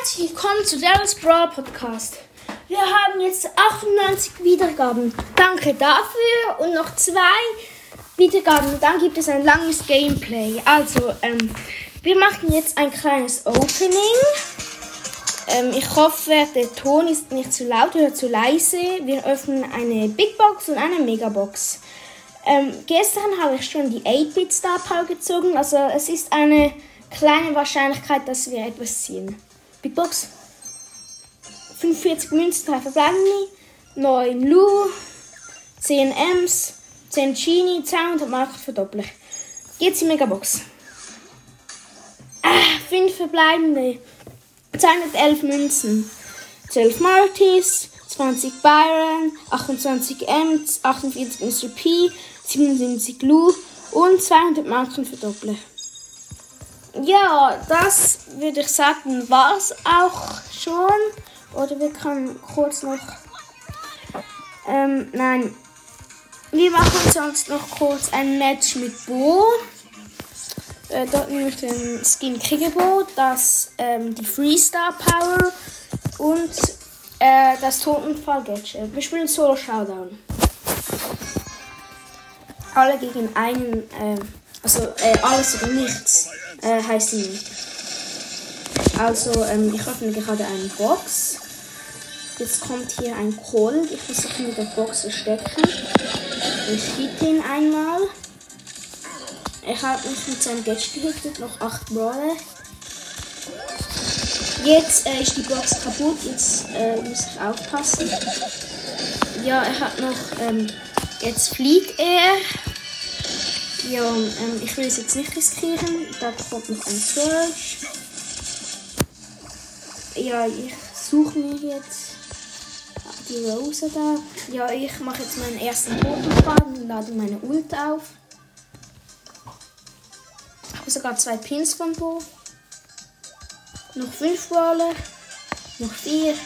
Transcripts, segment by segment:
Herzlich willkommen zu Daryl's Brawl Podcast. Wir haben jetzt 98 Wiedergaben. Danke dafür und noch zwei Wiedergaben. Dann gibt es ein langes Gameplay. Also, ähm, wir machen jetzt ein kleines Opening. Ähm, ich hoffe, der Ton ist nicht zu laut oder zu leise. Wir öffnen eine Big Box und eine Megabox. Ähm, gestern habe ich schon die 8-Bit Star Power gezogen. Also es ist eine kleine Wahrscheinlichkeit, dass wir etwas ziehen. Big Box. 45 Münzen, 3 verbleibende, 9 Lu, 10 Ms, 10 Genie, 200 Mark verdoppeln. Jetzt die Megabox. Ah, 5 verbleibende, 211 Münzen, 12 Mortis, 20 Byron, 28 Ms, 48 Mr. P, 77 Lu und 200 Marken verdoppeln. Ja, das würde ich sagen, war es auch schon. Oder wir können kurz noch. Ähm, nein. Wir machen sonst noch kurz ein Match mit Bo. Äh, dort nehme ich den Skin Kriegebo, das ähm, die Freestar Power und äh, das Totenfall Gadget. Wir spielen Solo Showdown. Alle gegen einen, äh, also äh, alles oder nichts äh, nicht. Also, ähm, ich öffne gerade eine Box. Jetzt kommt hier ein Cold. Ich versuche mit der Box zu stecken. Ich hitte ihn einmal. Er hat mich mit seinem Gadget gehittet, noch 8 Brawler. Jetzt äh, ist die Box kaputt, jetzt äh, muss ich aufpassen. Ja, er hat noch, ähm, jetzt flieht er. Ja, ähm, ich will es jetzt nicht riskieren. Da kommt noch ein Search. Ja, ich suche mir jetzt die Rose da. Ja, ich mache jetzt meinen ersten Totenfaden und lade meine Ult auf. Ich habe sogar zwei Pins von Bo. Noch fünf Brawler. Noch vier.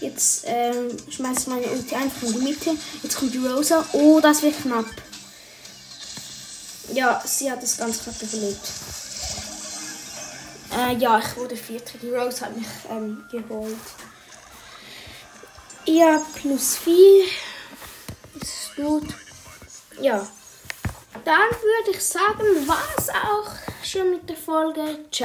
Jetzt ähm, schmeiße ich meine Ulti einfach in die Mitte. Jetzt kommt die Rosa. Oh, das wird knapp. Ja, sie hat das ganz knapp überlebt. Äh, ja, ich wurde Vierter. Die Rose hat mich ähm, geholt. Ja, plus 4. Das ist gut. Ja. Dann würde ich sagen, war es auch schon mit der Folge. Ciao.